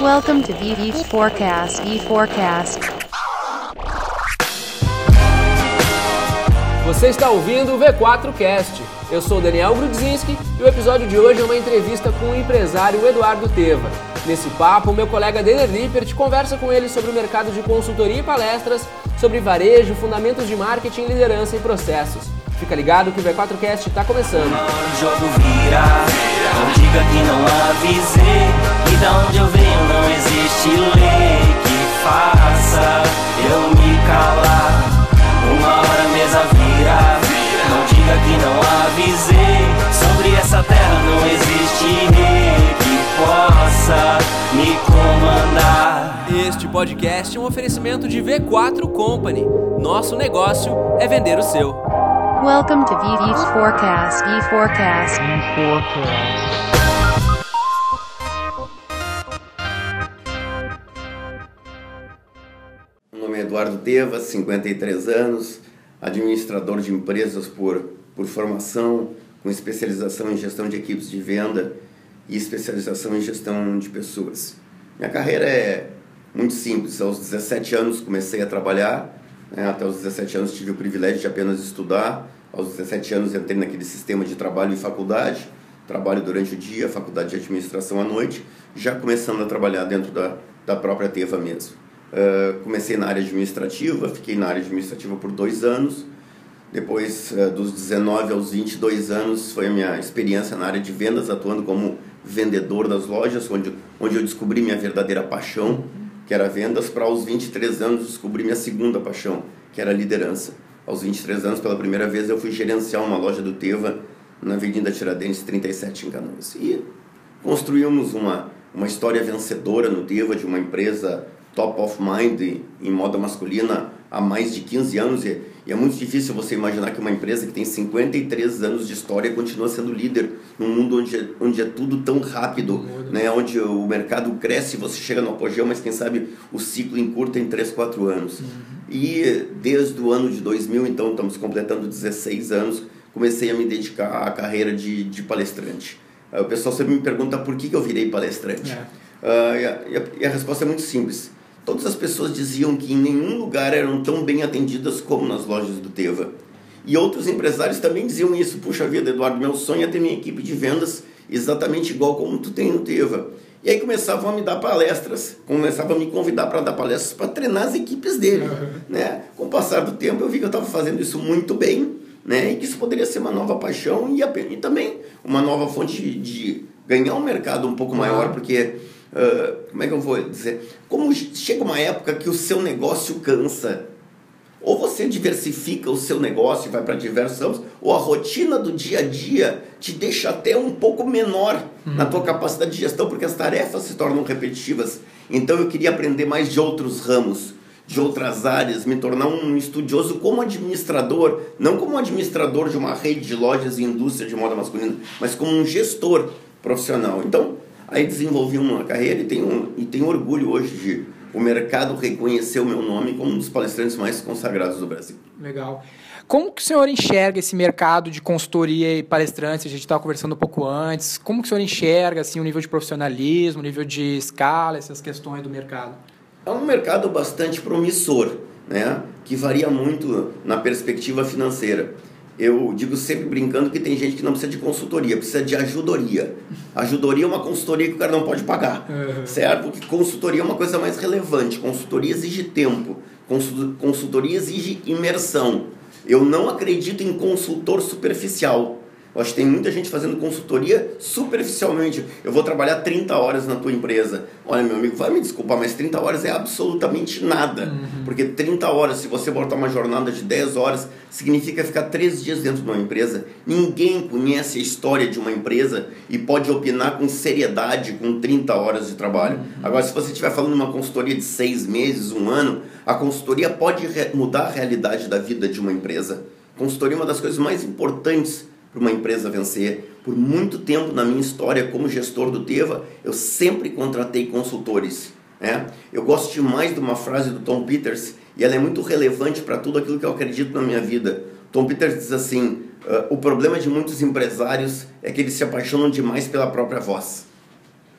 Welcome to VV Forecast. E Forecast. Você está ouvindo o V4Cast. Eu sou Daniel Grudzinski e o episódio de hoje é uma entrevista com o empresário Eduardo Teva. Nesse papo, meu colega Denner Lippert conversa com ele sobre o mercado de consultoria e palestras, sobre varejo, fundamentos de marketing, liderança e processos. Fica ligado que o V4Cast está começando. O jogo vira, não diga que não avisei. E da onde eu venho não existe lei que faça eu me calar. Uma hora a mesa vira, não diga que não avisei. Sobre essa terra não existe rei que possa me comandar. Este podcast é um oferecimento de V4 Company. Nosso negócio é vender o seu. Welcome to VV Forecast. E Forecast. Meu nome Eduardo Teva, 53 anos, administrador de empresas por, por formação, com especialização em gestão de equipes de venda e especialização em gestão de pessoas. Minha carreira é muito simples. Aos 17 anos comecei a trabalhar, né? até os 17 anos tive o privilégio de apenas estudar. Aos 17 anos entrei naquele sistema de trabalho e faculdade, trabalho durante o dia, faculdade de administração à noite, já começando a trabalhar dentro da, da própria Teva mesmo. Uh, comecei na área administrativa, fiquei na área administrativa por dois anos. Depois uh, dos 19 aos 22 anos foi a minha experiência na área de vendas, atuando como vendedor das lojas, onde, onde eu descobri minha verdadeira paixão, que era vendas. Para aos 23 anos descobri minha segunda paixão, que era liderança. Aos 23 anos, pela primeira vez, eu fui gerenciar uma loja do Teva na Avenida Tiradentes 37 em Canoas. E construímos uma, uma história vencedora no Teva de uma empresa top of mind em moda masculina há mais de 15 anos e, é muito difícil você imaginar que uma empresa que tem 53 anos de história continua sendo líder num mundo onde, é, onde é tudo tão rápido, né? onde o mercado cresce, você chega no apogeu, mas quem sabe o ciclo encurta em 3, 4 anos. Uhum. E desde o ano de 2000, então estamos completando 16 anos, comecei a me dedicar à carreira de, de palestrante. Uh, o pessoal sempre me pergunta por que, que eu virei palestrante. É. Uh, e, a, e a resposta é muito simples Todas as pessoas diziam que em nenhum lugar eram tão bem atendidas como nas lojas do Teva. E outros empresários também diziam isso. Puxa vida, Eduardo, meu sonho é ter minha equipe de vendas exatamente igual como tu tem no Teva. E aí começavam a me dar palestras, começavam a me convidar para dar palestras para treinar as equipes dele. Né? Com o passar do tempo, eu vi que eu estava fazendo isso muito bem, né? e que isso poderia ser uma nova paixão e, e também uma nova fonte de, de ganhar um mercado um pouco maior, porque Uh, como é que eu vou dizer? Como chega uma época que o seu negócio cansa. Ou você diversifica o seu negócio e vai para diversos ou a rotina do dia a dia te deixa até um pouco menor uhum. na tua capacidade de gestão, porque as tarefas se tornam repetitivas. Então eu queria aprender mais de outros ramos, de outras áreas, me tornar um estudioso como administrador, não como administrador de uma rede de lojas e indústria de moda masculina, mas como um gestor profissional. Então, Aí desenvolvi uma carreira e tenho, e tenho orgulho hoje de o mercado reconhecer o meu nome como um dos palestrantes mais consagrados do Brasil. Legal. Como que o senhor enxerga esse mercado de consultoria e palestrantes? A gente estava conversando um pouco antes. Como que o senhor enxerga assim, o nível de profissionalismo, o nível de escala, essas questões do mercado? É um mercado bastante promissor, né? que varia muito na perspectiva financeira eu digo sempre brincando que tem gente que não precisa de consultoria, precisa de ajudoria. Ajudoria é uma consultoria que o cara não pode pagar, uhum. certo? Porque consultoria é uma coisa mais relevante. Consultoria exige tempo, consultoria exige imersão. Eu não acredito em consultor superficial. Eu acho que tem muita gente fazendo consultoria superficialmente. Eu vou trabalhar 30 horas na tua empresa. Olha, meu amigo, vai me desculpar, mas 30 horas é absolutamente nada. Uhum. Porque 30 horas, se você botar uma jornada de 10 horas, significa ficar 3 dias dentro de uma empresa. Ninguém conhece a história de uma empresa e pode opinar com seriedade com 30 horas de trabalho. Uhum. Agora, se você estiver falando de uma consultoria de 6 meses, um ano, a consultoria pode mudar a realidade da vida de uma empresa. Consultoria é uma das coisas mais importantes para uma empresa vencer. Por muito tempo na minha história como gestor do Teva, eu sempre contratei consultores. Né? Eu gosto demais de uma frase do Tom Peters e ela é muito relevante para tudo aquilo que eu acredito na minha vida. Tom Peters diz assim: uh, o problema de muitos empresários é que eles se apaixonam demais pela própria voz.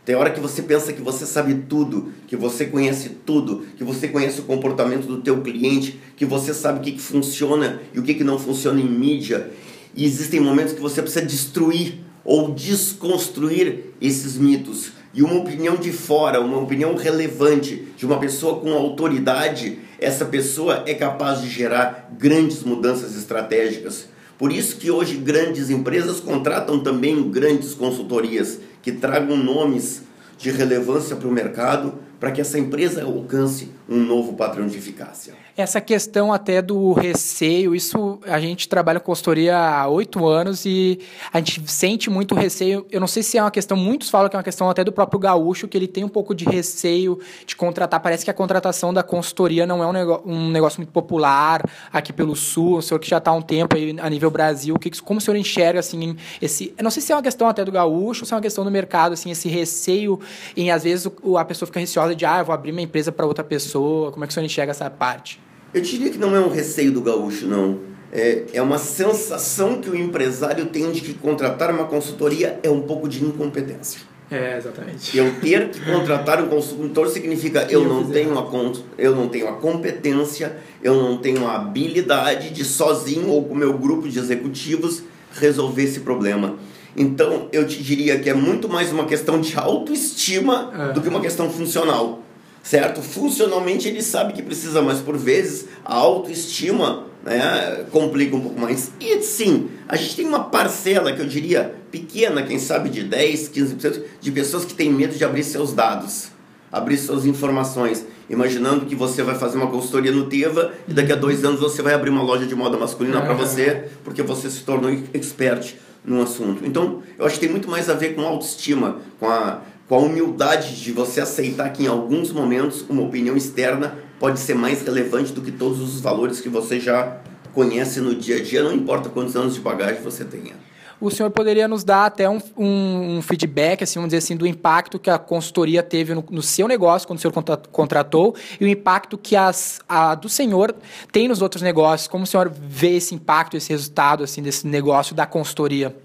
Tem hora que você pensa que você sabe tudo, que você conhece tudo, que você conhece o comportamento do teu cliente, que você sabe o que, que funciona e o que, que não funciona em mídia. E existem momentos que você precisa destruir ou desconstruir esses mitos. E uma opinião de fora, uma opinião relevante de uma pessoa com autoridade, essa pessoa é capaz de gerar grandes mudanças estratégicas. Por isso que hoje grandes empresas contratam também grandes consultorias que tragam nomes de relevância para o mercado para que essa empresa alcance um novo padrão de eficácia. Essa questão até do receio, isso a gente trabalha com consultoria há oito anos e a gente sente muito receio. Eu não sei se é uma questão, muitos falam que é uma questão até do próprio gaúcho, que ele tem um pouco de receio de contratar. Parece que a contratação da consultoria não é um negócio, um negócio muito popular aqui pelo Sul. O senhor que já está há um tempo aí a nível Brasil, que, como o senhor enxerga assim, esse. Eu não sei se é uma questão até do gaúcho se é uma questão do mercado, assim, esse receio em às vezes a pessoa fica receosa de, ah, eu vou abrir minha empresa para outra pessoa. Como é que o senhor enxerga essa parte? Eu diria que não é um receio do gaúcho, não. É, é uma sensação que o empresário tem de que contratar uma consultoria é um pouco de incompetência. É, exatamente. Eu ter que contratar um consultor significa eu não, tenho a, eu não tenho a competência, eu não tenho a habilidade de sozinho ou com meu grupo de executivos resolver esse problema. Então, eu te diria que é muito mais uma questão de autoestima é. do que uma questão funcional certo? Funcionalmente ele sabe que precisa, mas por vezes a autoestima né, complica um pouco mais. E sim, a gente tem uma parcela que eu diria pequena, quem sabe de 10, 15% de pessoas que têm medo de abrir seus dados, abrir suas informações, imaginando que você vai fazer uma consultoria no Teva e daqui a dois anos você vai abrir uma loja de moda masculina para você, porque você se tornou expert no assunto. Então, eu acho que tem muito mais a ver com autoestima, com a com a humildade de você aceitar que em alguns momentos uma opinião externa pode ser mais relevante do que todos os valores que você já conhece no dia a dia, não importa quantos anos de bagagem você tenha. O senhor poderia nos dar até um, um, um feedback, assim, vamos dizer assim, do impacto que a consultoria teve no, no, seu negócio quando o senhor contratou e o impacto que as, a do senhor tem nos outros negócios. Como o senhor vê esse impacto, esse resultado assim desse negócio da consultoria?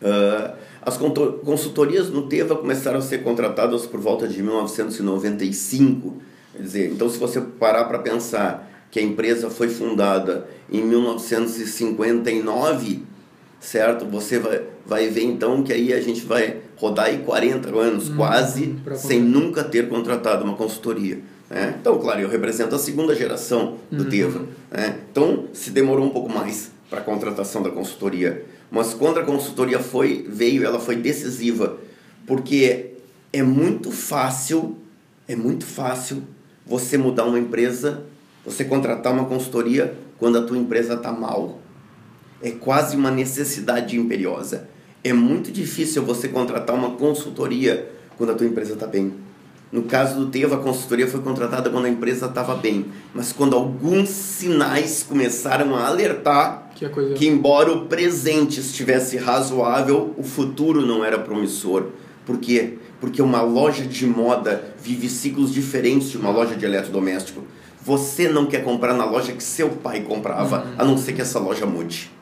Uh, as consultorias no Teva começaram a ser contratadas por volta de 1995. Quer dizer, então se você parar para pensar que a empresa foi fundada em 1959, certo? Você vai, vai ver então que aí a gente vai rodar aí 40 anos hum, quase sem nunca ter contratado uma consultoria. Né? Então, claro, eu represento a segunda geração do uhum. Teva. Né? Então, se demorou um pouco mais para a contratação da consultoria. Mas quando a consultoria foi, veio, ela foi decisiva, porque é muito fácil, é muito fácil você mudar uma empresa, você contratar uma consultoria quando a tua empresa está mal. É quase uma necessidade imperiosa. É muito difícil você contratar uma consultoria quando a tua empresa está bem. No caso do Teva, a consultoria foi contratada quando a empresa estava bem, mas quando alguns sinais começaram a alertar que, coisa... que embora o presente estivesse razoável, o futuro não era promissor. Por quê? Porque uma loja de moda vive ciclos diferentes de uma loja de eletrodoméstico. Você não quer comprar na loja que seu pai comprava, uhum. a não ser que essa loja mude.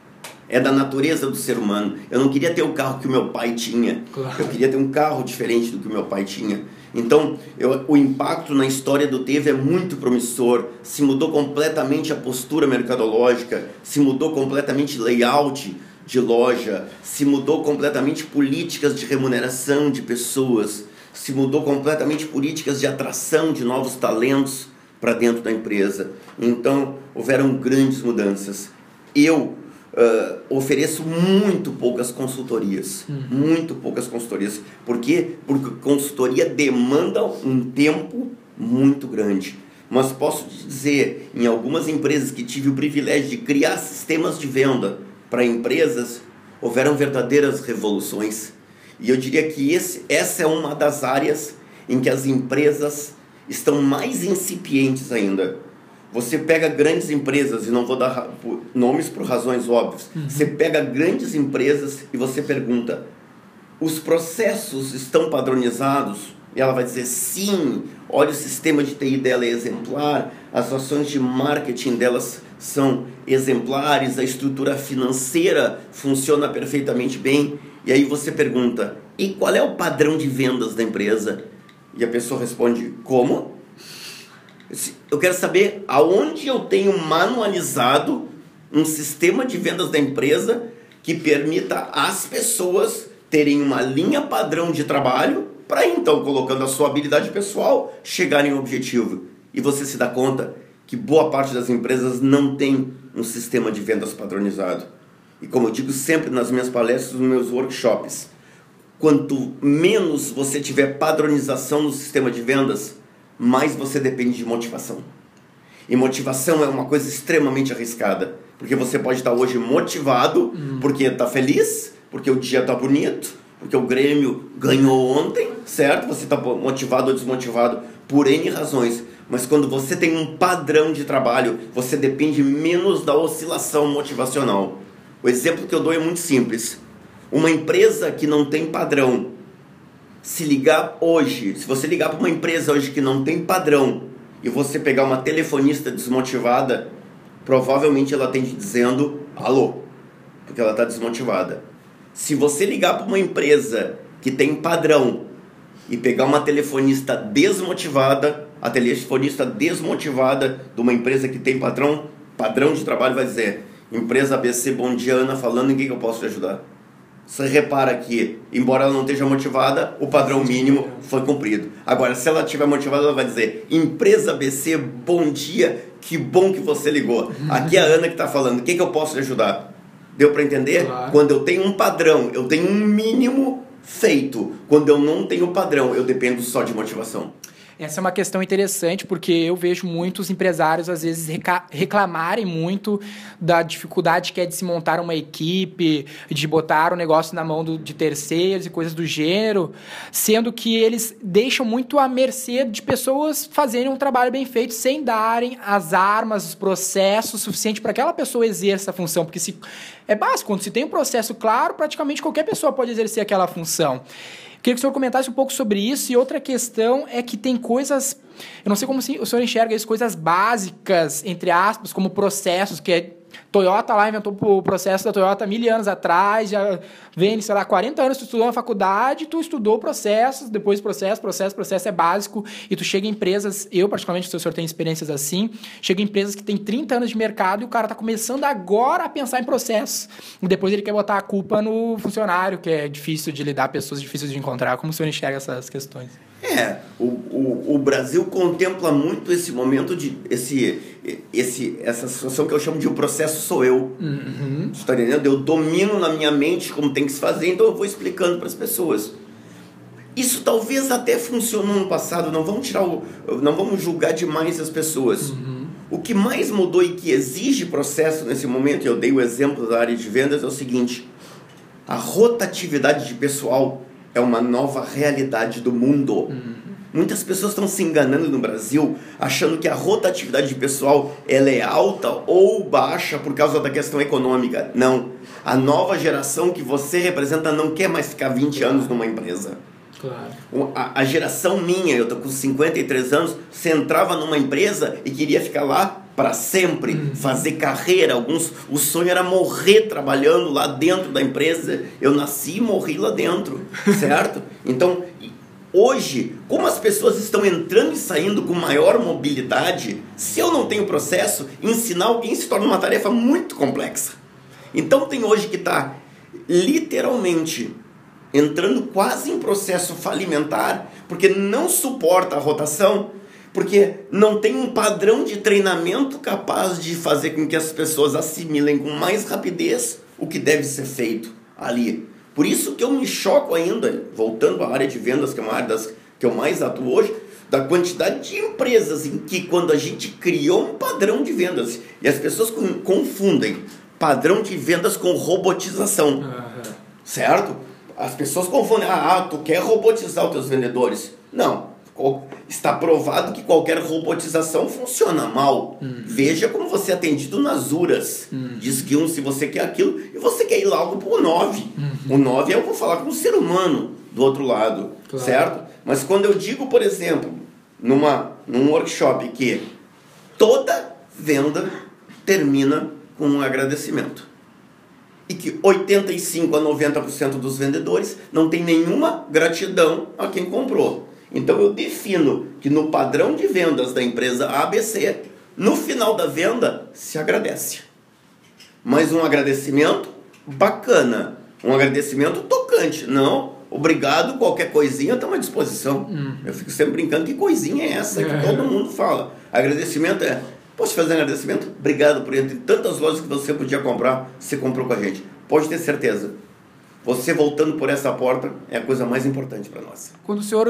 É da natureza do ser humano. Eu não queria ter o carro que o meu pai tinha. Claro. Eu queria ter um carro diferente do que o meu pai tinha. Então, eu, o impacto na história do Teve é muito promissor. Se mudou completamente a postura mercadológica, se mudou completamente layout de loja, se mudou completamente políticas de remuneração de pessoas, se mudou completamente políticas de atração de novos talentos para dentro da empresa. Então, houveram grandes mudanças. Eu uh, ofereço muito poucas consultorias. Uhum. Muito poucas consultorias. Por quê? Porque consultoria demanda um tempo muito grande. Mas posso te dizer, em algumas empresas que tive o privilégio de criar sistemas de venda para empresas, houveram verdadeiras revoluções. E eu diria que esse, essa é uma das áreas em que as empresas estão mais incipientes ainda. Você pega grandes empresas, e não vou dar nomes por razões óbvias, uhum. você pega grandes empresas e você pergunta: os processos estão padronizados? E ela vai dizer sim, olha o sistema de TI dela é exemplar, as ações de marketing delas são exemplares, a estrutura financeira funciona perfeitamente bem. E aí você pergunta: e qual é o padrão de vendas da empresa? E a pessoa responde: como? Eu quero saber aonde eu tenho manualizado um sistema de vendas da empresa que permita às pessoas terem uma linha padrão de trabalho para então, colocando a sua habilidade pessoal, chegarem ao objetivo. E você se dá conta que boa parte das empresas não tem um sistema de vendas padronizado. E como eu digo sempre nas minhas palestras, nos meus workshops, quanto menos você tiver padronização no sistema de vendas, mais você depende de motivação. E motivação é uma coisa extremamente arriscada, porque você pode estar hoje motivado hum. porque está feliz, porque o dia está bonito, porque o Grêmio ganhou ontem, certo? Você está motivado ou desmotivado por N razões. Mas quando você tem um padrão de trabalho, você depende menos da oscilação motivacional. O exemplo que eu dou é muito simples. Uma empresa que não tem padrão, se ligar hoje, se você ligar para uma empresa hoje que não tem padrão e você pegar uma telefonista desmotivada, provavelmente ela tem dizendo alô, porque ela está desmotivada. Se você ligar para uma empresa que tem padrão e pegar uma telefonista desmotivada, a telefonista desmotivada de uma empresa que tem padrão, padrão de trabalho vai dizer: empresa ABC Bom dia, Ana falando, em que eu posso te ajudar? Você repara que, embora ela não esteja motivada, o padrão mínimo foi cumprido. Agora, se ela estiver motivada, ela vai dizer: empresa ABC, bom dia, que bom que você ligou. Aqui é a Ana que está falando, o que, que eu posso te ajudar? Deu para entender? Claro. Quando eu tenho um padrão, eu tenho um mínimo feito. Quando eu não tenho padrão, eu dependo só de motivação. Essa é uma questão interessante porque eu vejo muitos empresários às vezes reclamarem muito da dificuldade que é de se montar uma equipe, de botar o negócio na mão do, de terceiros e coisas do gênero, sendo que eles deixam muito à mercê de pessoas fazerem um trabalho bem feito sem darem as armas, os processos suficientes para que aquela pessoa exerça a função, porque se é básico, quando se tem um processo claro, praticamente qualquer pessoa pode exercer aquela função. Queria que o senhor comentasse um pouco sobre isso. E outra questão é que tem coisas. Eu não sei como o senhor enxerga isso, coisas básicas, entre aspas, como processos, que é Toyota lá inventou o processo da Toyota mil anos atrás, já vem, sei lá, 40 anos tu estudou na faculdade, tu estudou processos, depois processo, processo, processo é básico, e tu chega em empresas, eu particularmente, se o senhor tem experiências assim, chega em empresas que tem 30 anos de mercado e o cara está começando agora a pensar em processos. E depois ele quer botar a culpa no funcionário, que é difícil de lidar, pessoas difíceis de encontrar. Como o senhor enxerga essas questões? É, o, o, o Brasil contempla muito esse momento de esse, esse essa situação que eu chamo de o processo sou eu. Uhum. Você está entendendo? Eu domino na minha mente como tem que se fazer, então eu vou explicando para as pessoas. Isso talvez até funcionou no passado, não vamos tirar o, não vamos julgar demais as pessoas. Uhum. O que mais mudou e que exige processo nesse momento, eu dei o exemplo da área de vendas, é o seguinte: a rotatividade de pessoal é uma nova realidade do mundo. Uhum. Muitas pessoas estão se enganando no Brasil, achando que a rotatividade de pessoal ela é alta ou baixa por causa da questão econômica. Não. A nova geração que você representa não quer mais ficar 20 anos numa empresa. Claro. A, a geração minha, eu tô com 53 anos, você entrava numa empresa e queria ficar lá para sempre, uhum. fazer carreira. Alguns, o sonho era morrer trabalhando lá dentro da empresa. Eu nasci e morri lá dentro, certo? Então, hoje, como as pessoas estão entrando e saindo com maior mobilidade, se eu não tenho processo, ensinar alguém se torna uma tarefa muito complexa. Então, tem hoje que está literalmente entrando quase em processo falimentar, porque não suporta a rotação porque não tem um padrão de treinamento capaz de fazer com que as pessoas assimilem com mais rapidez o que deve ser feito ali. Por isso que eu me choco ainda, voltando à área de vendas, que é uma área das, que eu mais atuo hoje, da quantidade de empresas em que quando a gente criou um padrão de vendas e as pessoas confundem padrão de vendas com robotização, uhum. certo? As pessoas confundem, ah, tu quer robotizar os teus vendedores. Não, está provado que qualquer robotização funciona mal. Uhum. Veja como você é atendido nas URAS. Uhum. Diz que um se você quer aquilo e você quer ir logo para o 9. Uhum. O 9 é eu vou falar com o ser humano do outro lado, claro. certo? Mas quando eu digo, por exemplo, numa, num workshop que toda venda termina com um agradecimento. e que 85 a 90% dos vendedores não tem nenhuma gratidão a quem comprou. Então eu defino que no padrão de vendas da empresa ABC, no final da venda se agradece. Mas um agradecimento bacana, um agradecimento tocante, não obrigado, qualquer coisinha estamos à disposição. Eu fico sempre brincando, que coisinha é essa que todo mundo fala? Agradecimento é, posso fazer um agradecimento? Obrigado por entre tantas lojas que você podia comprar, você comprou com a gente. Pode ter certeza. Você voltando por essa porta é a coisa mais importante para nós. Quando o senhor,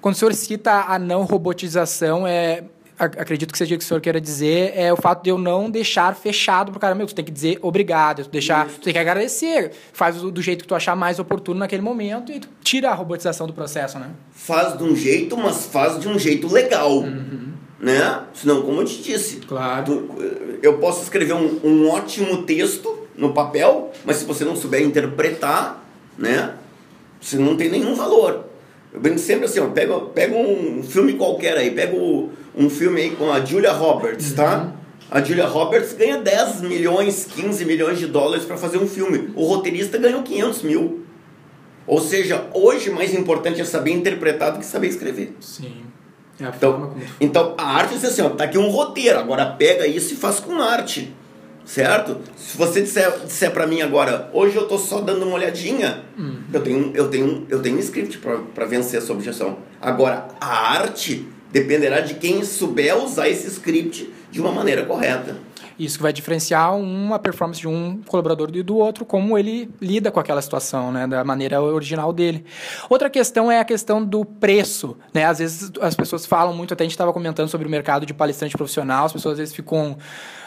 quando o senhor cita a não robotização, é, ac- acredito que seja o que o senhor queira dizer, é o fato de eu não deixar fechado pro cara, meu, tu tem que dizer obrigado, tu, deixar, tu tem que agradecer, faz do, do jeito que tu achar mais oportuno naquele momento e tu tira a robotização do processo, né? Faz de um jeito, mas faz de um jeito legal. Né? Senão, como eu te disse, Claro. tu- eu posso escrever um, um ótimo texto no papel, mas se você não souber interpretar, né? Você não tem nenhum valor. Eu brinco sempre assim, ó, pega, pega um filme qualquer aí, pega um filme aí com a Julia Roberts, tá? A Julia Roberts ganha 10 milhões, 15 milhões de dólares para fazer um filme. O roteirista ganhou 500 mil. Ou seja, hoje mais importante é saber interpretar do que saber escrever. Sim. É a Então, então a arte diz assim, ó, tá aqui um roteiro, agora pega isso e faz com arte. Certo? Se você disser, disser para mim agora, hoje eu tô só dando uma olhadinha, eu tenho eu tenho eu tenho um script para vencer essa objeção. Agora a arte dependerá de quem souber usar esse script de uma maneira correta. Isso que vai diferenciar uma performance de um colaborador e do outro, como ele lida com aquela situação, né, da maneira original dele. Outra questão é a questão do preço, né? Às vezes as pessoas falam muito, até a gente estava comentando sobre o mercado de palestrante profissional, as pessoas às vezes ficam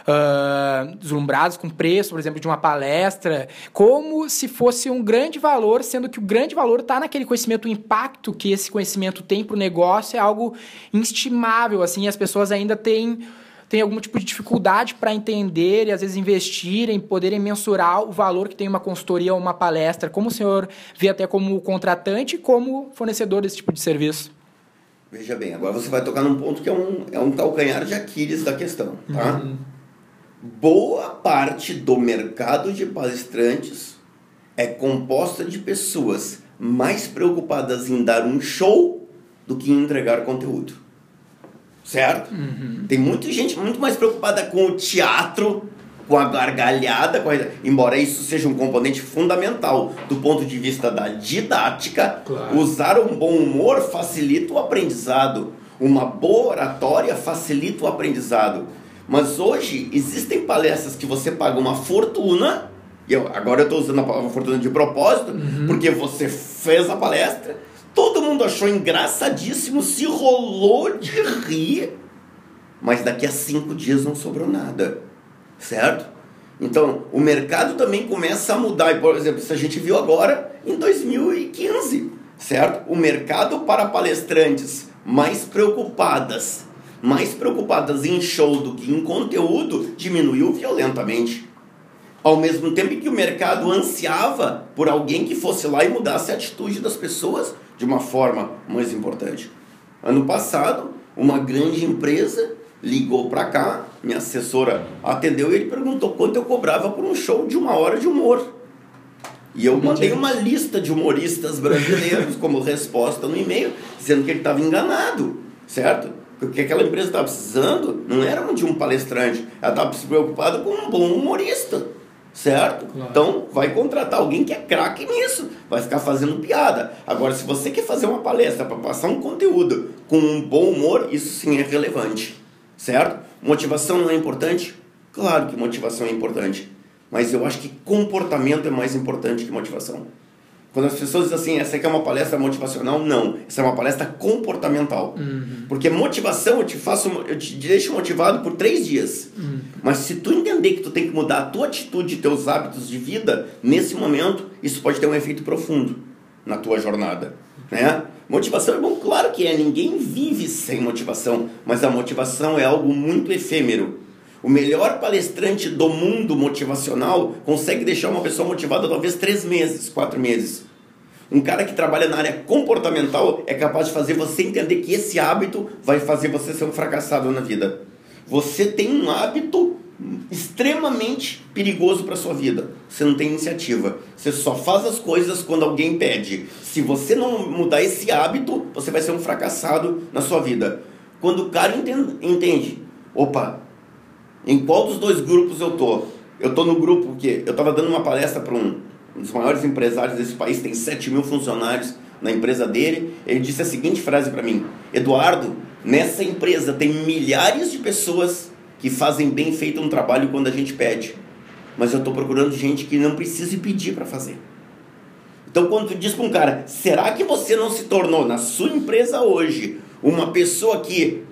ah, deslumbradas com o preço, por exemplo, de uma palestra, como se fosse um grande valor, sendo que o grande valor está naquele conhecimento, o impacto que esse conhecimento tem para o negócio é algo inestimável, assim, as pessoas ainda têm tem algum tipo de dificuldade para entender e às vezes investirem, poderem mensurar o valor que tem uma consultoria ou uma palestra. Como o senhor vê até como contratante e como fornecedor desse tipo de serviço? Veja bem, agora você vai tocar num ponto que é um, é um calcanhar de Aquiles da questão, tá? Boa parte do mercado de palestrantes é composta de pessoas mais preocupadas em dar um show do que em entregar conteúdo. Certo? Tem muita gente muito mais preocupada com o teatro, com a gargalhada, com a... embora isso seja um componente fundamental do ponto de vista da didática, Claro. usar um bom humor facilita o aprendizado. Uma boa oratória facilita o aprendizado. Mas hoje existem palestras que você paga uma fortuna, e eu, agora eu estou usando a palavra fortuna de propósito, porque você fez a palestra, todo mundo achou engraçadíssimo, se rolou de rir, mas daqui a cinco dias não sobrou nada, certo? Então, o mercado também começa a mudar. Por exemplo, isso a gente viu agora em 2015, certo? O mercado para palestrantes mais preocupadas, mais preocupadas em show do que em conteúdo, diminuiu violentamente. Ao mesmo tempo que o mercado ansiava por alguém que fosse lá e mudasse a atitude das pessoas de uma forma mais importante. Ano passado, uma grande empresa ligou para cá, minha assessora atendeu e ele perguntou quanto eu cobrava por um show de uma hora de humor. E eu mandei uma lista de humoristas brasileiros como resposta no e-mail, dizendo que ele estava enganado, certo? Porque aquela empresa estava precisando não era de um palestrante, ela estava se preocupada com um bom humorista, certo? Claro. Então vai contratar alguém que é craque nisso, vai ficar fazendo piada. Agora, se você quer fazer uma palestra para passar um conteúdo com um bom humor, isso sim é relevante, certo? Motivação não é importante? Claro que motivação é importante. Mas eu acho que comportamento é mais importante que motivação. Quando as pessoas dizem assim, essa aqui é uma palestra motivacional, não. Essa é uma palestra comportamental. Porque motivação eu te faço, eu te deixo motivado por três dias. Mas se tu entender que tu tem que mudar a tua atitude e teus hábitos de vida, nesse momento, isso pode ter um efeito profundo na tua jornada. Né? Motivação é bom, claro que é. Ninguém vive sem motivação. Mas a motivação é algo muito efêmero. O melhor palestrante do mundo motivacional consegue deixar uma pessoa motivada talvez três meses, quatro meses. Um cara que trabalha na área comportamental é capaz de fazer você entender que esse hábito vai fazer você ser um fracassado na vida. Você tem um hábito extremamente perigoso para sua vida. você não tem iniciativa. Você só faz as coisas quando alguém pede. Se você não mudar esse hábito, você vai ser um fracassado na sua vida. Quando o cara entende, entende opa, em qual dos dois grupos eu tô? Eu tô no grupo que eu estava dando uma palestra para um, um dos maiores empresários desse país, tem 7 mil funcionários na empresa dele. Ele disse a seguinte frase para mim: Eduardo, nessa empresa tem milhares de pessoas que fazem bem feito um trabalho quando a gente pede mas eu estou procurando gente que não precise pedir para fazer. Então, quando tu diz para um cara, será que você não se tornou na sua empresa hoje uma pessoa que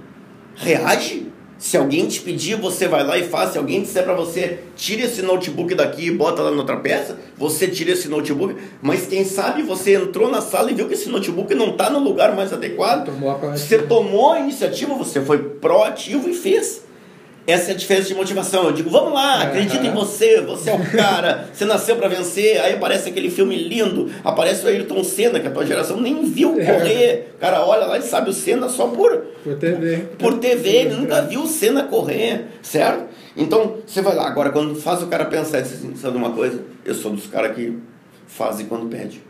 reage? Se alguém te pedir, você vai lá e faz. Se alguém disser para você, tira esse notebook daqui e bota lá na outra peça, você tira esse notebook. Mas quem sabe você entrou na sala e viu que esse notebook não está no lugar mais adequado. Tomou você tomou a iniciativa, você foi proativo e fez. Essa é a diferença de motivação. Eu digo, vamos lá, acredita em você, você é o cara, você nasceu para vencer. Aí aparece aquele filme lindo, aparece o Ayrton Senna, que a tua geração nem viu correr. O cara olha lá e sabe o Senna só por, por TV. Por TV, ele nunca viu o Senna correr, certo? Então, você vai lá. Agora, quando faz o cara pensar, assim, sabe uma coisa? Eu sou dos caras que fazem quando pede.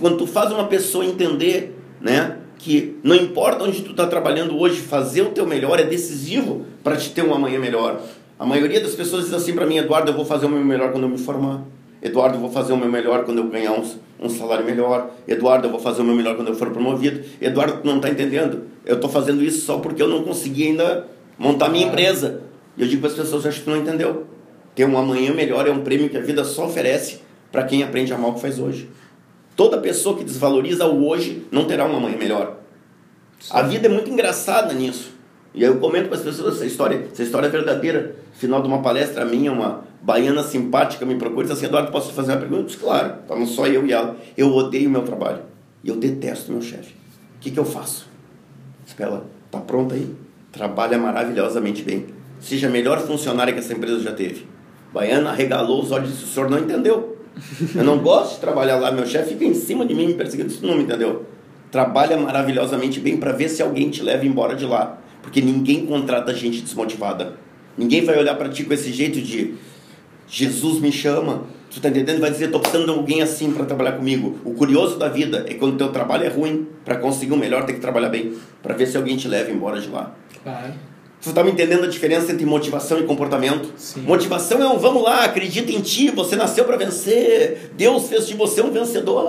Quando tu faz uma pessoa entender, né? Que não importa onde tu está trabalhando hoje, fazer o teu melhor é decisivo para te ter um amanhã melhor. A maioria das pessoas diz assim para mim, Eduardo, eu vou fazer o meu melhor quando eu me formar. Eduardo, eu vou fazer o meu melhor quando eu ganhar um, um salário melhor. Eduardo, eu vou fazer o meu melhor quando eu for promovido. Eduardo, tu não está entendendo. Eu estou fazendo isso só porque eu não consegui ainda montar minha empresa. E eu digo para as pessoas, acho que tu não entendeu. Ter um amanhã melhor é um prêmio que a vida só oferece para quem aprende a amar o que faz hoje. Toda pessoa que desvaloriza o hoje não terá uma manhã melhor. Sim. A vida é muito engraçada nisso. E aí eu comento para as pessoas essa história, essa história é verdadeira. Final de uma palestra minha, uma baiana simpática me procura e diz assim, Eduardo, posso fazer uma pergunta? Eu disse, claro, estamos só eu e ela. Eu odeio o meu trabalho. E eu detesto meu chefe. O que, que eu faço? Espera, tá pronta aí? Trabalha maravilhosamente bem. Seja a melhor funcionária que essa empresa já teve. Baiana regalou os olhos e disse, o senhor não entendeu. Eu não gosto de trabalhar lá, meu chefe fica em cima de mim me perseguindo, isso não me entendeu. Trabalha maravilhosamente bem para ver se alguém te leva embora de lá, porque ninguém contrata gente desmotivada. Ninguém vai olhar para ti com esse jeito de Jesus me chama, tu tá entendendo? Vai dizer, tô precisando de alguém assim para trabalhar comigo. O curioso da vida é quando teu trabalho é ruim, para conseguir o melhor tem que trabalhar bem, para ver se alguém te leva embora de lá. Claro. Você está me entendendo a diferença entre motivação e comportamento? Sim. Motivação é um vamos lá, acredita em ti, você nasceu para vencer, Deus fez de você um vencedor.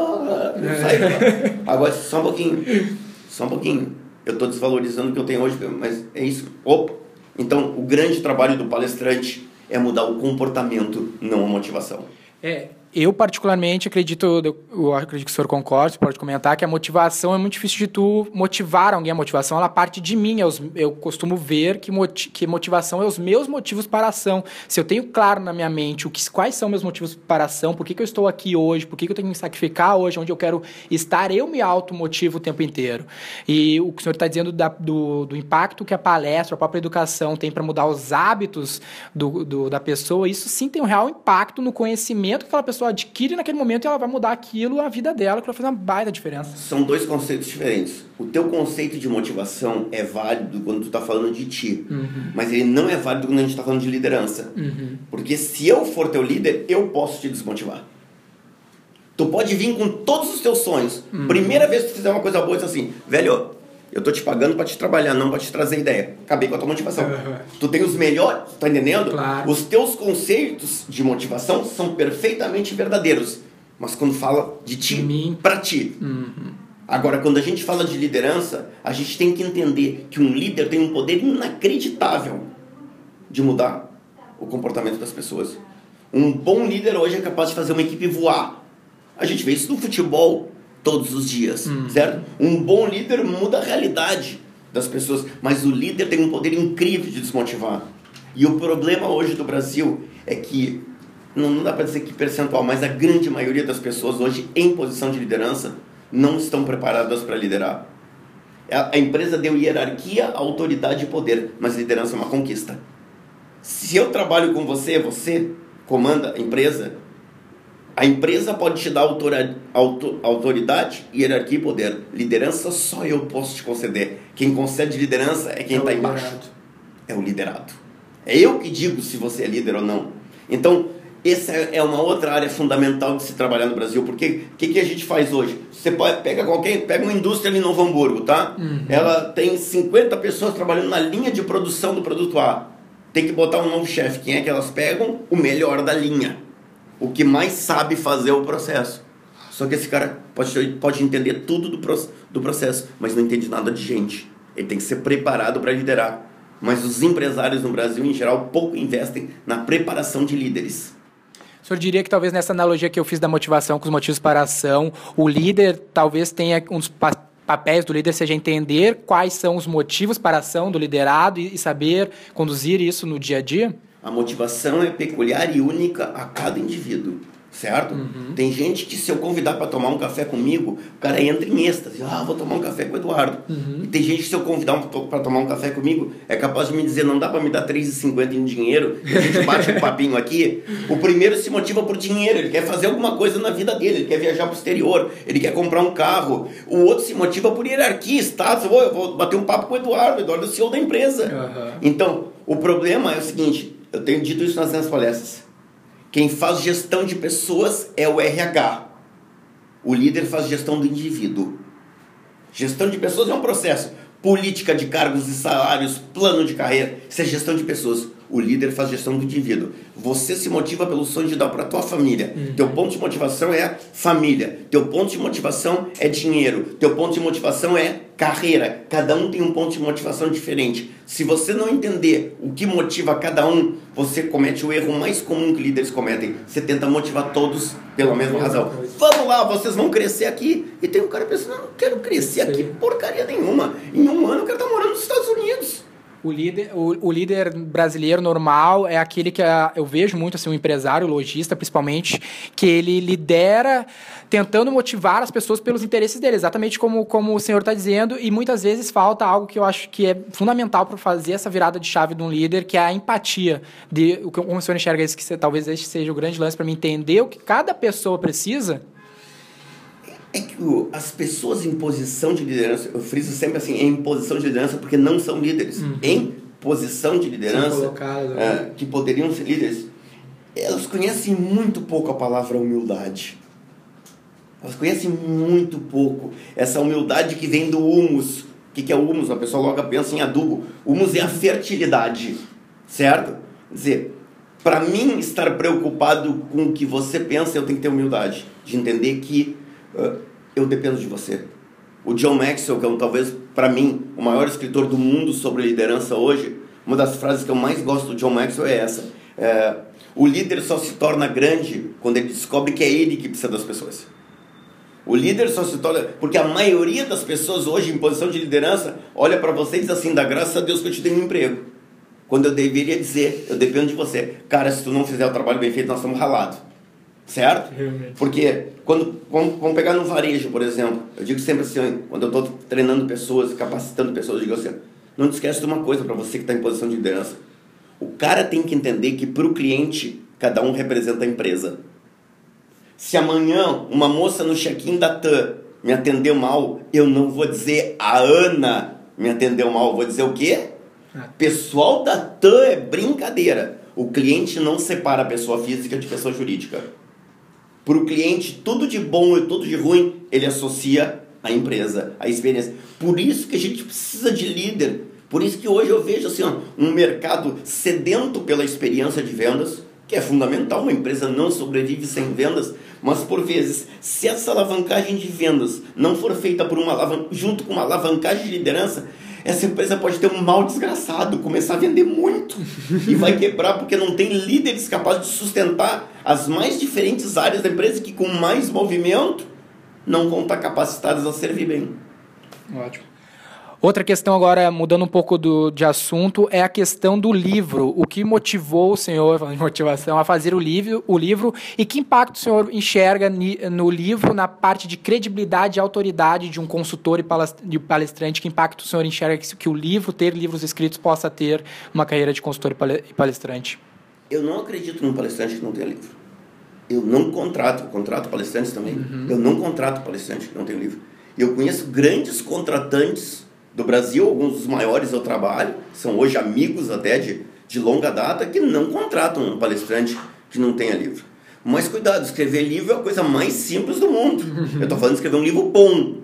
É. Agora, só um pouquinho, só um pouquinho. Eu estou desvalorizando o que eu tenho hoje, mas é isso. Opa! Então, o grande trabalho do palestrante é mudar o comportamento, não a motivação. É, eu, particularmente, acredito, eu acredito que o senhor concorde, pode comentar, que a motivação é muito difícil de tu motivar alguém. A motivação, ela parte de mim. Eu, eu costumo ver que, que motivação é os meus motivos para a ação. Se eu tenho claro na minha mente o que, quais são meus motivos para a ação, por que, que eu estou aqui hoje, por que, que eu tenho que me sacrificar hoje, onde eu quero estar, eu me automotivo o tempo inteiro. E o que o senhor está dizendo da, do, do impacto que a palestra, a própria educação tem para mudar os hábitos do, do, da pessoa, isso sim tem um real impacto no conhecimento que aquela pessoa pessoa adquire naquele momento e ela vai mudar aquilo, a vida dela, que vai fazer uma baita diferença. São dois conceitos diferentes. O teu conceito de motivação é válido quando tu está falando de ti, uhum. mas ele não é válido quando a gente está falando de liderança. Uhum. Porque se eu for teu líder, eu posso te desmotivar. Tu pode vir com todos os teus sonhos. Uhum. Primeira vez que tu fizer uma coisa boa, diz assim, velho, eu tô te pagando para te trabalhar, não para te trazer ideia. Acabei com a tua motivação. Uhum. Tu tem os melhores, tá entendendo? Claro. Os teus conceitos de motivação são perfeitamente verdadeiros. Mas quando fala de ti, para ti. Uhum. Agora, quando a gente fala de liderança, a gente tem que entender que um líder tem um poder inacreditável de mudar o comportamento das pessoas. Um bom líder hoje é capaz de fazer uma equipe voar. A gente vê isso no futebol, todos os dias, hum. certo? Um bom líder muda a realidade das pessoas, mas o líder tem um poder incrível de desmotivar. E o problema hoje do Brasil é que não, não dá para dizer que percentual, mas a grande maioria das pessoas hoje em posição de liderança não estão preparadas para liderar. A, a empresa deu hierarquia, autoridade e poder, mas liderança é uma conquista. Se eu trabalho com você, você comanda a empresa, a empresa pode te dar autora, auto, autoridade, hierarquia e poder. Liderança só eu posso te conceder. Quem concede liderança é quem está é embaixo. É o liderado. É eu que digo se você é líder ou não. Então, essa é uma outra área fundamental de se trabalhar no Brasil, porque o que, que a gente faz hoje? Você pode, pega qualquer, pega uma indústria ali em Novo Hamburgo, tá? Ela tem 50 pessoas trabalhando na linha de produção do produto A. Tem que botar um novo chefe. Quem é que elas pegam? O melhor da linha. O que mais sabe fazer o processo. Só que esse cara pode, pode entender tudo do, do processo, mas não entende nada de gente. Ele tem que ser preparado para liderar. Mas os empresários no Brasil, em geral, pouco investem na preparação de líderes. O senhor diria que talvez nessa analogia que eu fiz da motivação com os motivos para a ação, o líder talvez tenha um dos pa- papéis do líder seja entender quais são os motivos para a ação do liderado e, e saber conduzir isso no dia a dia? A motivação é peculiar e única a cada indivíduo, certo? Tem gente que se eu convidar para tomar um café comigo, o cara entra em êxtase. Ah, vou tomar um café com o Eduardo. E tem gente que se eu convidar para tomar um café comigo, é capaz de me dizer, não dá para me dar R$3,50 em dinheiro, e a gente bate um papinho aqui. O primeiro se motiva por dinheiro, ele quer fazer alguma coisa na vida dele, ele quer viajar para o exterior, ele quer comprar um carro. O outro se motiva por hierarquia, status. Vou, eu vou bater um papo com o Eduardo, o Eduardo é o CEO da empresa. Aham. Então, o problema é o seguinte, eu tenho dito isso nas minhas palestras. Quem faz gestão de pessoas é o RH. O líder faz gestão do indivíduo. Gestão de pessoas é um processo. Política de cargos e salários, plano de carreira, isso é gestão de pessoas. O líder faz gestão do indivíduo. Você se motiva pelo sonho de dar para tua família. Teu ponto de motivação é família. Teu ponto de motivação é dinheiro. Teu ponto de motivação é carreira. Cada um tem um ponto de motivação diferente. Se você não entender o que motiva cada um, você comete o erro mais comum que líderes cometem. Você tenta motivar todos pela mesma razão. Vamos lá, vocês vão crescer aqui. E tem um cara pensando, não, não quero crescer aqui porcaria nenhuma. Em um ano eu quero estar morando nos Estados Unidos. O líder, o, o líder brasileiro normal é aquele que ah, eu vejo muito assim, um empresário, lojista principalmente, que ele lidera tentando motivar as pessoas pelos interesses dele, exatamente como, como o senhor está dizendo, e muitas vezes falta algo que eu acho que é fundamental para fazer essa virada de chave de um líder, que é a empatia. De, como o senhor enxerga isso, que talvez esse seja o grande lance para mim entender o que cada pessoa precisa. É que o- as pessoas em posição de liderança, eu friso sempre assim, em posição de liderança, porque não são líderes. Em posição de liderança, né? é, que poderiam ser líderes, elas conhecem muito pouco a palavra humildade. Elas conhecem muito pouco essa humildade que vem do humus. O que, que é o humus? A pessoa logo pensa em adubo. Humus é a fertilidade, certo? Quer dizer, para mim estar preocupado com o que você pensa, eu tenho que ter humildade de entender que eu dependo de você. O John Maxwell, que é um, talvez para mim o maior escritor do mundo sobre liderança hoje, uma das frases que eu mais gosto do John Maxwell é essa: é, o líder só se torna grande quando ele descobre que é ele que precisa das pessoas. O líder só se torna. Porque a maioria das pessoas hoje em posição de liderança olha para você e diz assim: dá graças a Deus que eu te dei um emprego. Quando eu deveria dizer, eu dependo de você. Cara, se tu não fizer o trabalho bem feito, nós estamos ralados. Certo? Realmente. Porque quando vamos, vamos pegar no varejo, por exemplo, eu digo sempre assim, quando eu estou treinando pessoas, capacitando pessoas, eu digo assim, não te esquece de uma coisa para você que está em posição de liderança. O cara tem que entender que para o cliente, cada um representa a empresa. Se amanhã uma moça no check-in da TAM me atendeu mal, eu não vou dizer a Ana me atendeu mal, vou dizer o quê? Pessoal da TAM é brincadeira. O cliente não separa a pessoa física de pessoa jurídica. Para o cliente, tudo de bom e tudo de ruim, ele associa à empresa, à experiência. Por isso que a gente precisa de líder. Por isso que hoje eu vejo assim, ó, um mercado sedento pela experiência de vendas, que é fundamental. Uma empresa não sobrevive sem vendas, mas por vezes, se essa alavancagem de vendas não for feita por uma junto com uma alavancagem de liderança, essa empresa pode ter um mal desgraçado, começar a vender muito e vai quebrar porque não tem líderes capazes de sustentar as mais diferentes áreas da empresa que com mais movimento não vão estar capacitadas a servir bem. Ótimo. Outra questão agora, mudando um pouco do, de assunto, é a questão do livro. O que motivou o senhor, falando de motivação, a fazer o livro, o livro e que impacto o senhor enxerga ni- no livro na parte de credibilidade e autoridade de um consultor e palestrante? Que impacto o senhor enxerga que, que o livro, ter livros escritos, possa ter uma carreira de consultor e pale- palestrante? Eu não acredito num palestrante que não tenha livro. Eu não contrato, eu contrato palestrantes também. Eu não contrato palestrante que não tem livro. Eu conheço grandes contratantes do Brasil, alguns dos maiores eu trabalho, são hoje amigos até de, de longa data, que não contratam um palestrante que não tenha livro. Mas cuidado, escrever livro é a coisa mais simples do mundo. Eu estou falando de escrever um livro bom,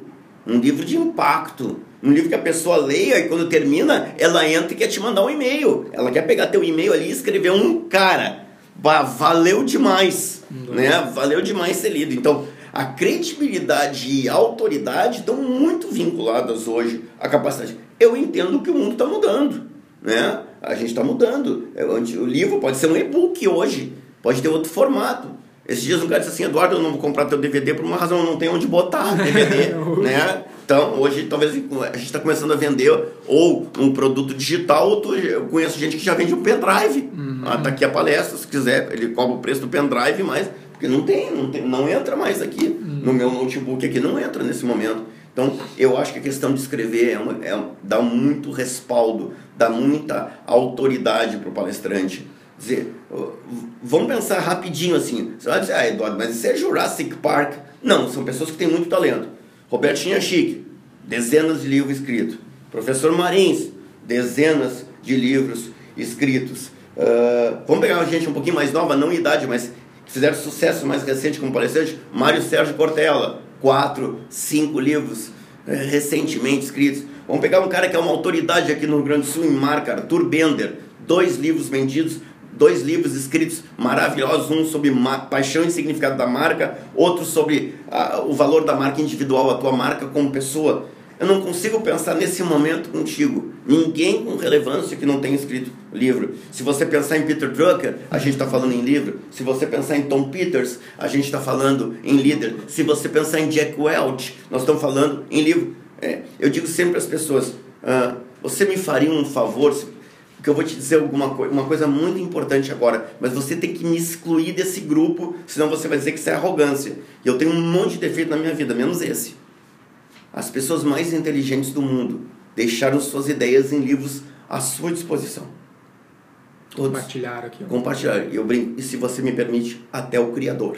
um livro de impacto, um livro que a pessoa leia e quando termina, ela entra e quer te mandar um e-mail. Ela quer pegar teu e-mail ali e escrever um cara. Bah, valeu demais, né? Valeu demais ser lido. Então, a credibilidade e a autoridade estão muito vinculadas hoje à capacidade. Eu entendo que o mundo está mudando, né? A gente está mudando. É, O livro pode ser um e-book hoje, pode ter outro formato. Esses dias um cara disse assim, Eduardo, eu não vou comprar teu DVD por uma razão, eu não tenho onde botar DVD, né? Então, hoje, talvez a gente está começando a vender ou um produto digital, ou tu- eu conheço gente que já vende um pendrive. Ah, tá aqui a palestra, se quiser, ele cobra o preço do pendrive, mas porque não tem, não, tem, não entra mais aqui. No meu notebook aqui não entra nesse momento. Então, eu acho que a questão de escrever é uma, é dá muito respaldo, dá muita autoridade para o palestrante. Dizer, ó, v- vamos pensar rapidinho assim. Você vai dizer, ah, Eduardo, mas isso é Jurassic Park. Não, são pessoas que têm muito talento. Robertinho Chique, dezenas de livros escritos. Professor Marins, dezenas de livros escritos. Ah, vamos pegar uma gente um pouquinho mais nova, não idade, mas fizeram sucesso mais recente como palestrante. Mário Sérgio Cortella, quatro, cinco livros eh, recentemente escritos. Vamos pegar um cara que é uma autoridade aqui no Rio Grande do Sul em marca, Arthur Bender, dois livros vendidos, dois livros escritos maravilhosos, um sobre paixão e significado da marca, outro sobre ah, o valor da marca individual, a tua marca como pessoa. Eu não consigo pensar nesse momento contigo. Ninguém com relevância que não tenha escrito livro. Se você pensar em Peter Drucker, a gente está falando em livro. Se você pensar em Tom Peters, a gente está falando em líder. Se você pensar em Jack Welch, nós estamos falando em livro. É, eu digo sempre às pessoas: ah, você me faria um favor? Porque eu vou te dizer alguma coisa, uma coisa muito importante agora, mas você tem que me excluir desse grupo, senão você vai dizer que isso é arrogância. E eu tenho um monte de defeito na minha vida, menos esse. As pessoas mais inteligentes do mundo deixaram suas ideias em livros à sua disposição. Todos Compartilharam aqui. ó. compartilhar. E eu brinco, e se você me permite, até o Criador.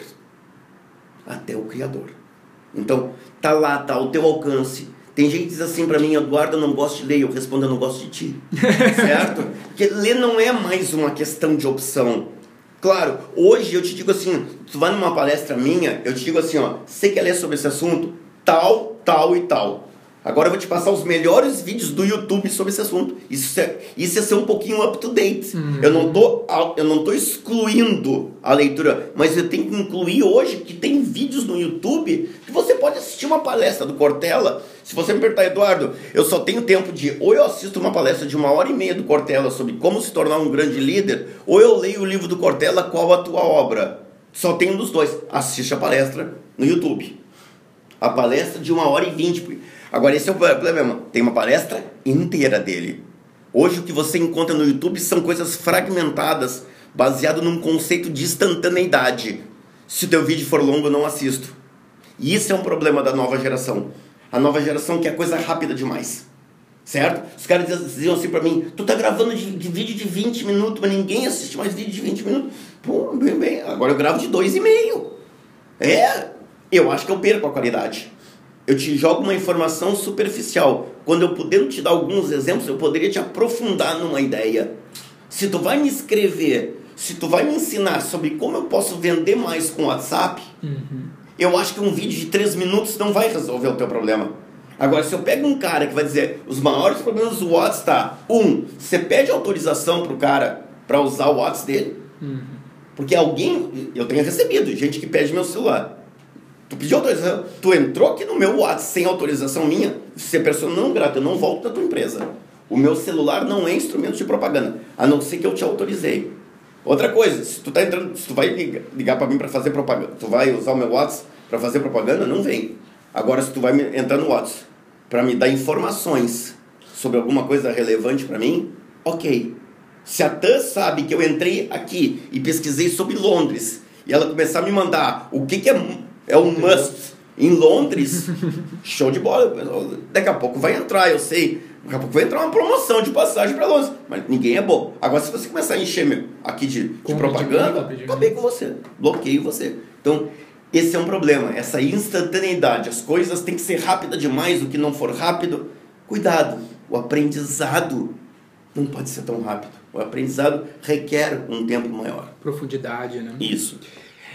Até o Criador. Então, tá lá, tá ao teu alcance. Tem gente que diz assim pra mim, Eduardo, eu não gosto de ler. Eu respondo, eu não gosto de ti. certo? Porque ler não é mais uma questão de opção. Claro, hoje eu te digo assim, tu vai numa palestra minha, eu te digo assim, ó, você quer ler sobre esse assunto? Tal, tal e tal. Agora eu vou te passar os melhores vídeos do YouTube sobre esse assunto. Isso é, isso é ser um pouquinho up to date. Eu, não tô, eu não tô excluindo a leitura, mas eu tenho que incluir hoje que tem vídeos no YouTube que você pode assistir uma palestra do Cortella. Se você me perguntar, Eduardo, eu só tenho tempo de ou eu assisto uma palestra de uma hora e meia do Cortella sobre como se tornar um grande líder, ou eu leio o livro do Cortella, qual a tua obra. Só tem um dos dois. Assiste a palestra no YouTube a palestra de uma hora e vinte. Agora, esse é o problema. Tem uma palestra inteira dele. Hoje, o que você encontra no YouTube são coisas fragmentadas, baseado num conceito de instantaneidade. Se o teu vídeo for longo, eu não assisto. E isso é um problema da nova geração. A nova geração quer coisa rápida demais. Certo? Os caras diziam- assim pra mim: Tu tá gravando de, de vídeo de 20 minutos, mas ninguém assiste mais vídeo de 20 minutos. Pô, bem, bem. Agora eu gravo de 2,5. É, eu acho que eu perco a qualidade. Eu te jogo uma informação superficial. Quando eu puder te dar alguns exemplos, eu poderia te aprofundar numa ideia. Se tu vai me escrever, se tu vai me ensinar sobre como eu posso vender mais com o WhatsApp, eu acho que um vídeo de 3 minutos não vai resolver o teu problema. Agora, se eu pego um cara que vai dizer os maiores problemas do WhatsApp tá, um, você pede autorização pro cara para usar o WhatsApp dele, porque alguém, eu tenho recebido gente que pede meu celular. Tu pediu autorização, tu entrou aqui no meu WhatsApp sem autorização minha, se é pessoa não grata, eu não volto da tua empresa. O meu celular não é instrumento de propaganda, a não ser que eu te autorizei. Outra coisa, se tu tá entrando, se tu vai ligar, para mim para fazer propaganda, tu vai usar o meu WhatsApp para fazer propaganda, não vem. Agora se tu vai entrar no WhatsApp para me dar informações sobre alguma coisa relevante para mim, OK. Se a TAN sabe que eu entrei aqui e pesquisei sobre Londres e ela começar a me mandar o que, que é, é um must em Londres, show de bola. Daqui a pouco vai entrar, eu sei. Daqui a pouco vai entrar uma promoção de passagem para Londres. Mas ninguém é bom. Agora, se você começar a encher meu, aqui de, de propaganda, pedido, acabei com você. Bloqueio você. Então, esse é um problema. Essa instantaneidade. As coisas têm que ser rápidas demais. O que não for rápido, cuidado. O aprendizado não pode ser tão rápido. O aprendizado requer um tempo maior. Profundidade, né? Isso.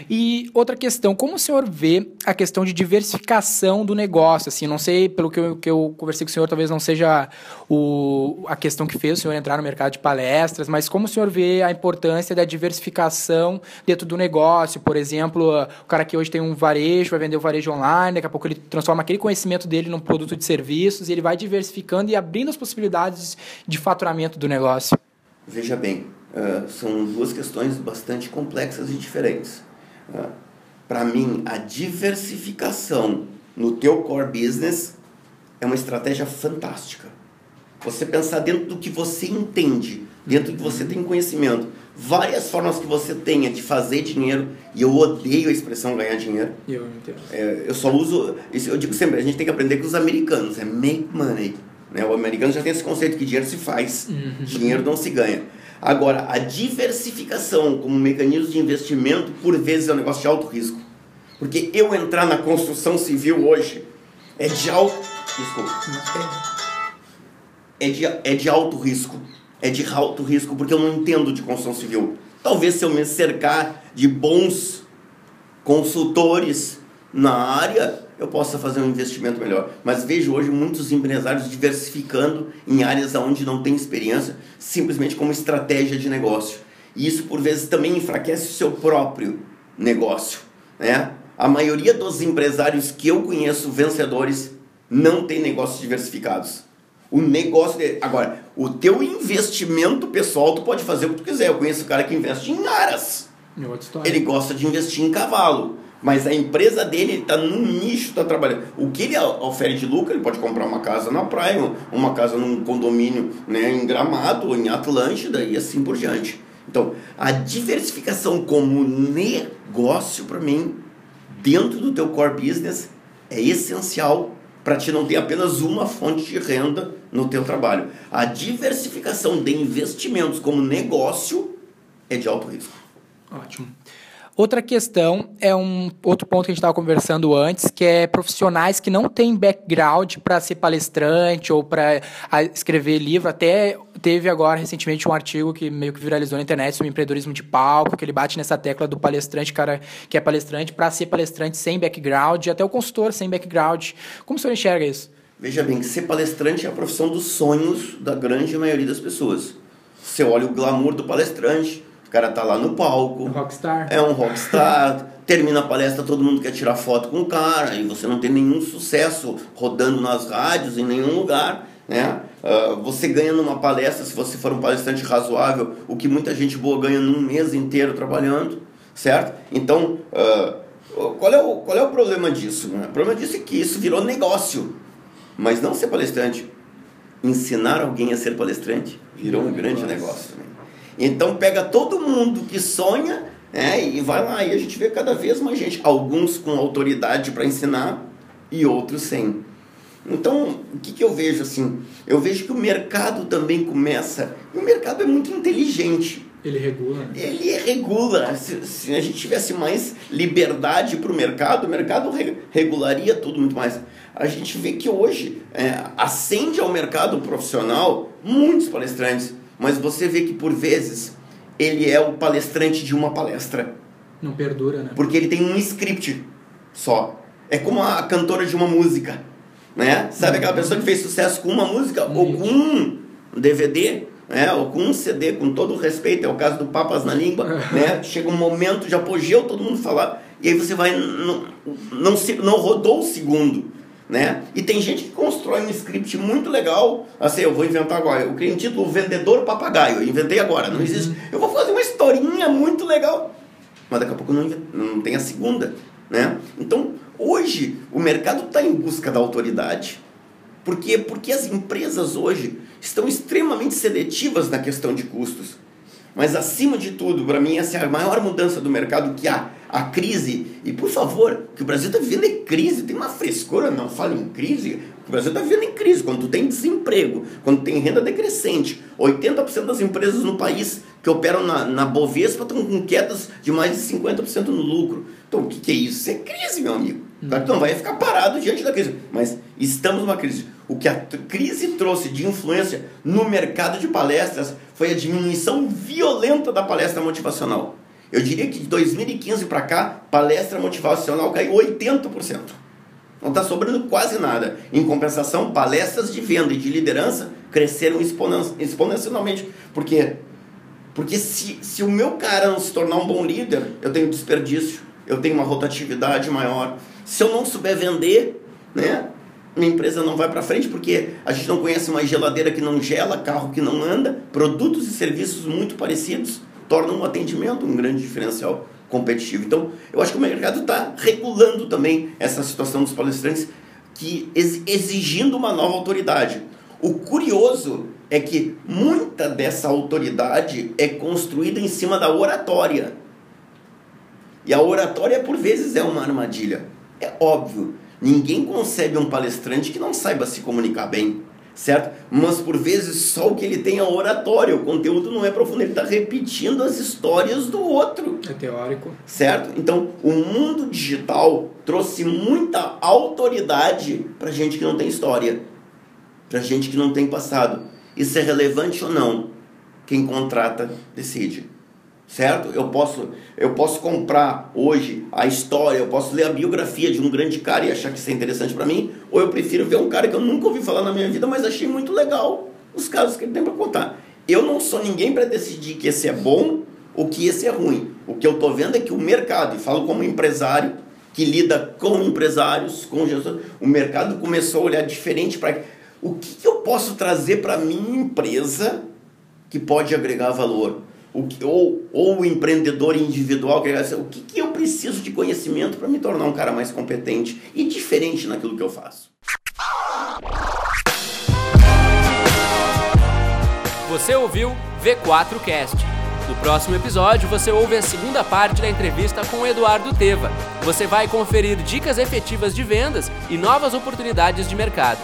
E outra questão, como o senhor vê a questão de diversificação do negócio? Assim, não sei, pelo que eu, que eu conversei com o senhor, talvez não seja o, a questão que fez o senhor entrar no mercado de palestras, mas como o senhor vê a importância da diversificação dentro do negócio? Por exemplo, o cara que hoje tem um varejo, vai vender o varejo online, daqui a pouco ele transforma aquele conhecimento dele num produto de serviços e ele vai diversificando e abrindo as possibilidades de faturamento do negócio. Veja bem, uh, são duas questões bastante complexas e diferentes. Uh, Para mim, a diversificação no teu core business é uma estratégia fantástica. Você pensar dentro do que você entende, dentro do que você tem conhecimento, várias formas que você tenha de fazer dinheiro, e eu odeio a expressão ganhar dinheiro. Eu entendo. É, eu só uso, isso eu digo sempre, a gente tem que aprender com os americanos, é make money. Né? O americano já tem esse conceito que dinheiro se faz, dinheiro não se ganha. Agora, a diversificação como mecanismo de investimento, por vezes, é um negócio de alto risco. Porque eu entrar na construção civil hoje é de alto. Desculpa. É de, é de alto risco. É de alto risco, porque eu não entendo de construção civil. Talvez se eu me cercar de bons consultores na área, eu possa fazer um investimento melhor. Mas vejo hoje muitos empresários diversificando em áreas onde não tem experiência, simplesmente como estratégia de negócio. E isso, por vezes, também enfraquece o seu próprio negócio. Né? A maioria dos empresários que eu conheço, vencedores, não tem negócios diversificados. O negócio dele. Agora, o teu investimento pessoal, tu pode fazer o que tu quiser. Eu conheço um cara que investe em aras. É. Ele gosta de investir em cavalo. Mas a empresa dele está num nicho, está trabalhando. O que ele oferece de lucro, ele pode comprar uma casa na praia, uma casa num condomínio né, em Gramado, em Atlântida e assim por diante. Então, a diversificação como negócio, para mim, dentro do teu core business, é essencial para te não ter apenas uma fonte de renda no teu trabalho. A diversificação de investimentos como negócio é de alto risco. Ótimo. Outra questão é um outro ponto que a gente estava conversando antes, que é profissionais que não têm background para ser palestrante ou para escrever livro. Até teve agora recentemente um artigo que meio que viralizou na internet sobre empreendedorismo de palco, que ele bate nessa tecla do palestrante, cara que é palestrante, para ser palestrante sem background, e até o consultor sem background. Como o senhor enxerga isso? Veja bem, ser palestrante é a profissão dos sonhos da grande maioria das pessoas. Você olha o glamour do palestrante, o cara tá lá no palco. Um rockstar. É um rockstar. termina a palestra, todo mundo quer tirar foto com o cara e você não tem nenhum sucesso rodando nas rádios, em nenhum lugar. Né? Uh, você ganha numa palestra, se você for um palestrante razoável, o que muita gente boa ganha num mês inteiro trabalhando, certo? Então, uh, qual, é o, qual é o problema disso? Né? O problema disso é que isso virou negócio, mas não ser palestrante. Ensinar alguém a ser palestrante virou um grande negócio também. Então pega todo mundo que sonha né, e vai lá. E a gente vê cada vez mais gente. Alguns com autoridade para ensinar e outros sem. Então, o que, que eu vejo assim? Eu vejo que o mercado também começa. E o mercado é muito inteligente. Ele regula. né? Ele regula. Se, se a gente tivesse mais liberdade para o mercado, o mercado re- regularia tudo muito mais. A gente vê que hoje é, acende ao mercado profissional muitos palestrantes, mas você vê que por vezes ele é o palestrante de uma palestra, Não perdura, né? porque ele tem um script só. É como a cantora de uma música, né? Sabe aquela pessoa que fez sucesso com uma música ou com um DVD, né? Ou com um CD, com todo o respeito, é o caso do Papas na Língua, né? Chega um momento de apogeu, todo mundo falar, e aí você vai não não, não rodou o segundo, né? E tem gente que constrói um script muito legal, assim, eu vou inventar agora, eu criei um título Vendedor Papagaio, eu inventei agora, não existe. Eu vou fazer uma historinha muito legal, mas daqui a pouco não, não tem a segunda, né? Então, hoje, o mercado está em busca da autoridade. Por quê? Porque as empresas hoje estão extremamente seletivas na questão de custos. Mas, acima de tudo, para mim, essa é a maior mudança do mercado que há. A crise, e por favor, que o Brasil está vivendo é crise, tem uma frescura, não fala em crise. O Brasil está vivendo em crise, quando tem desemprego, quando tem renda decrescente. 80% das empresas no país que operam na, na Bovespa estão com quedas de mais de 50% no lucro. Então, o que, que é isso? Isso é crise, meu amigo. Claro que não vai ficar parado diante da crise. Mas Estamos numa crise. O que a crise trouxe de influência no mercado de palestras foi a diminuição violenta da palestra motivacional. Eu diria que de 2015 para cá, palestra motivacional caiu 80%. Não está sobrando quase nada. Em compensação, palestras de venda e de liderança cresceram exponencialmente. Por quê? Porque se, se o meu cara não se tornar um bom líder, eu tenho desperdício, eu tenho uma rotatividade maior. Se eu não souber vender, né? minha empresa não vai para frente porque a gente não conhece uma geladeira que não gela, carro que não anda, produtos e serviços muito parecidos tornam o atendimento um grande diferencial competitivo. Então, eu acho que o mercado está regulando também essa situação dos palestrantes, que exigindo uma nova autoridade. O curioso é que muita dessa autoridade é construída em cima da oratória. E a oratória, por vezes, é uma armadilha. É óbvio. Ninguém concebe um palestrante que não saiba se comunicar bem, certo? Mas por vezes só o que ele tem é oratória, o conteúdo não é profundo, ele está repetindo as histórias do outro. É teórico. Certo? Então, o mundo digital trouxe muita autoridade para gente que não tem história, para gente que não tem passado. Isso é relevante ou não? Quem contrata decide certo? Eu posso, eu posso comprar hoje a história, eu posso ler a biografia de um grande cara e achar que isso é interessante para mim, ou eu prefiro ver um cara que eu nunca ouvi falar na minha vida, mas achei muito legal os casos que ele tem para contar. Eu não sou ninguém para decidir que esse é bom ou que esse é ruim. O que eu estou vendo é que o mercado, e falo como empresário que lida com empresários, com gestores, o mercado começou a olhar diferente para o que, que eu posso trazer para minha empresa que pode agregar valor o que, ou, ou o empreendedor individual, o que, que eu preciso de conhecimento para me tornar um cara mais competente e diferente naquilo que eu faço. Você ouviu V4Cast. No próximo episódio, você ouve a segunda parte da entrevista com o Eduardo Teva. Você vai conferir dicas efetivas de vendas e novas oportunidades de mercado.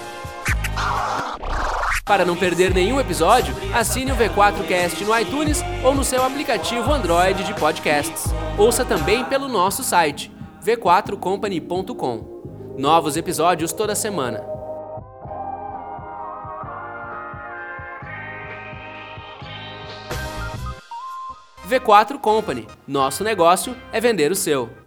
Para não perder nenhum episódio, assine o V4Cast no iTunes ou no seu aplicativo Android de podcasts. Ouça também pelo nosso site v4company.com. Novos episódios toda semana. V4 Company. Nosso negócio é vender o seu.